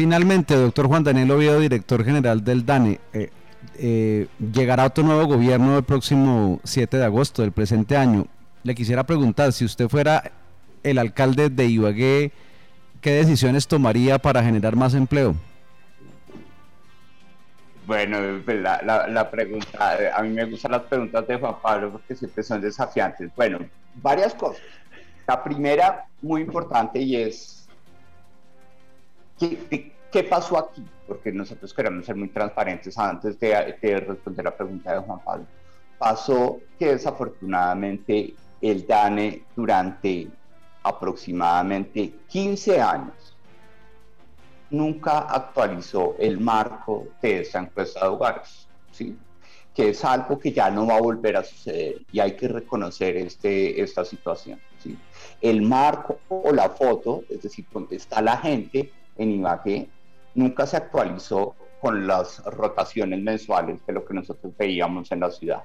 Finalmente, doctor Juan Daniel Oviedo, director general del DANE, eh, eh, llegará otro nuevo gobierno el próximo 7 de agosto del presente año. Le quisiera preguntar, si usted fuera el alcalde de Ibagué, ¿qué decisiones tomaría para generar más empleo? Bueno, pues la, la, pregunta, a mí me gustan las preguntas de Juan Pablo porque siempre son desafiantes. Bueno, varias cosas. La primera, muy importante, y es, ¿qué, qué pasó aquí? Porque nosotros queremos ser muy transparentes antes de, de responder la pregunta de Juan Pablo. Pasó que desafortunadamente el DANE durante aproximadamente 15 años nunca actualizó el marco de esa encuesta de hogares, ¿sí? que es algo que ya no va a volver a suceder y hay que reconocer este, esta situación. ¿sí? El marco o la foto, es decir, donde está la gente en Ibagué, nunca se actualizó con las rotaciones mensuales de lo que nosotros veíamos en la ciudad.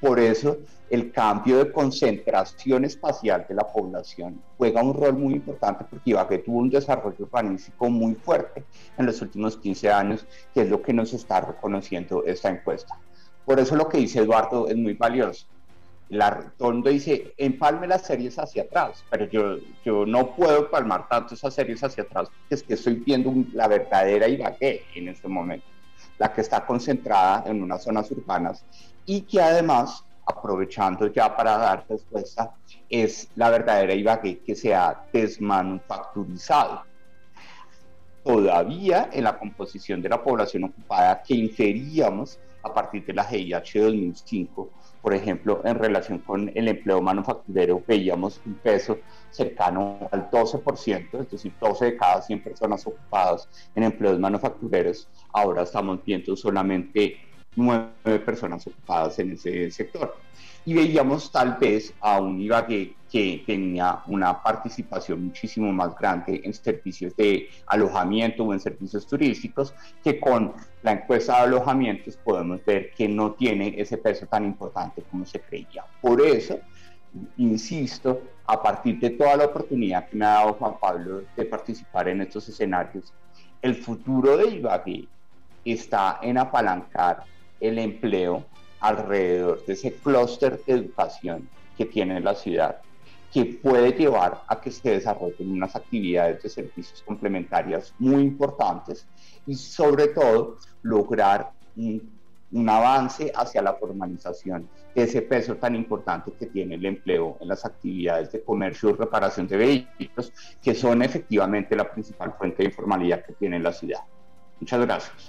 Por eso, el cambio de concentración espacial de la población juega un rol muy importante porque Ibagué tuvo un desarrollo urbanístico muy fuerte en los últimos 15 años, que es lo que nos está reconociendo esta encuesta. Por eso lo que dice Eduardo es muy valioso. La, mundo dice, empalme las series hacia atrás, pero yo, yo no puedo empalmar tanto esas series hacia atrás porque es que estoy viendo la verdadera Ibagué en este momento, la que está concentrada en unas zonas urbanas y que además, aprovechando ya para dar respuesta, es la verdadera Ibagué que se ha desmanufacturizado. Todavía en la composición de la población ocupada que inferíamos a partir de la GIH 2005, por ejemplo, en relación con el empleo manufacturero, veíamos un peso cercano al 12%, es decir, 12 de cada 100 personas ocupadas en empleos manufactureros. Ahora estamos viendo solamente nueve personas ocupadas en ese sector. Y veíamos tal vez a un Ibagué que tenía una participación muchísimo más grande en servicios de alojamiento o en servicios turísticos, que con la encuesta de alojamientos podemos ver que no tiene ese peso tan importante como se creía. Por eso, insisto, a partir de toda la oportunidad que me ha dado Juan Pablo de participar en estos escenarios, el futuro de Ibagué está en apalancar el empleo alrededor de ese clúster de educación que tiene la ciudad, que puede llevar a que se desarrollen unas actividades de servicios complementarias muy importantes y sobre todo lograr un, un avance hacia la formalización de ese peso tan importante que tiene el empleo en las actividades de comercio y reparación de vehículos, que son efectivamente la principal fuente de informalidad que tiene la ciudad. Muchas gracias.